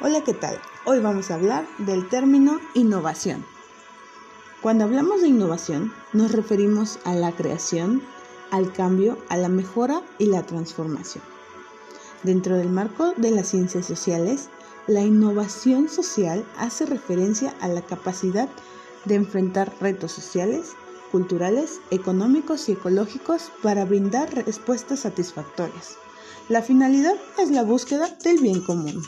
Hola, ¿qué tal? Hoy vamos a hablar del término innovación. Cuando hablamos de innovación, nos referimos a la creación, al cambio, a la mejora y la transformación. Dentro del marco de las ciencias sociales, la innovación social hace referencia a la capacidad de enfrentar retos sociales, culturales, económicos y ecológicos para brindar respuestas satisfactorias. La finalidad es la búsqueda del bien común.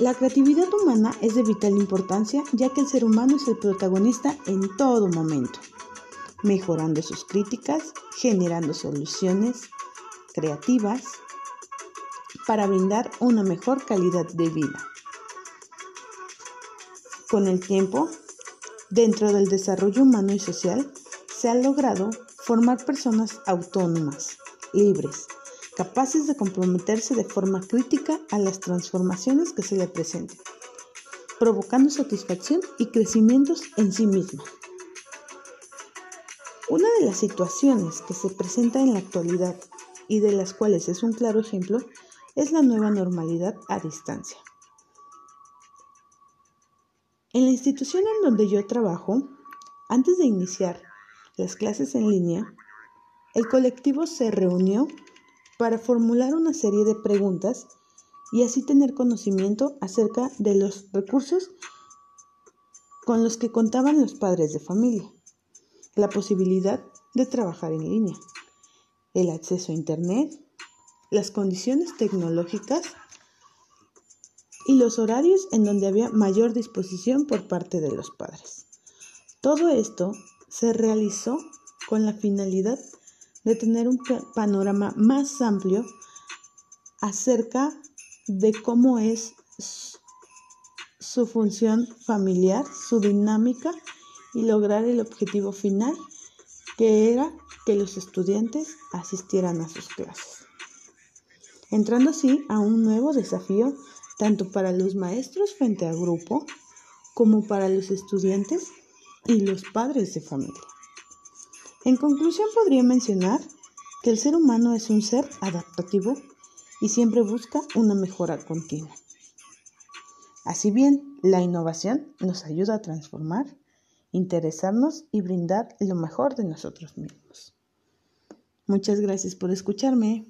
La creatividad humana es de vital importancia ya que el ser humano es el protagonista en todo momento, mejorando sus críticas, generando soluciones creativas para brindar una mejor calidad de vida. Con el tiempo, dentro del desarrollo humano y social, se ha logrado formar personas autónomas, libres, capaces de comprometerse de forma crítica a las transformaciones que se le presenten, provocando satisfacción y crecimientos en sí misma. Una de las situaciones que se presenta en la actualidad y de las cuales es un claro ejemplo es la nueva normalidad a distancia. En la institución en donde yo trabajo, antes de iniciar las clases en línea, el colectivo se reunió para formular una serie de preguntas y así tener conocimiento acerca de los recursos con los que contaban los padres de familia, la posibilidad de trabajar en línea, el acceso a Internet, las condiciones tecnológicas y los horarios en donde había mayor disposición por parte de los padres. Todo esto se realizó con la finalidad de tener un panorama más amplio acerca de cómo es su función familiar, su dinámica y lograr el objetivo final que era que los estudiantes asistieran a sus clases. Entrando así a un nuevo desafío tanto para los maestros frente al grupo como para los estudiantes y los padres de familia. En conclusión, podría mencionar que el ser humano es un ser adaptativo y siempre busca una mejora continua. Así bien, la innovación nos ayuda a transformar, interesarnos y brindar lo mejor de nosotros mismos. Muchas gracias por escucharme.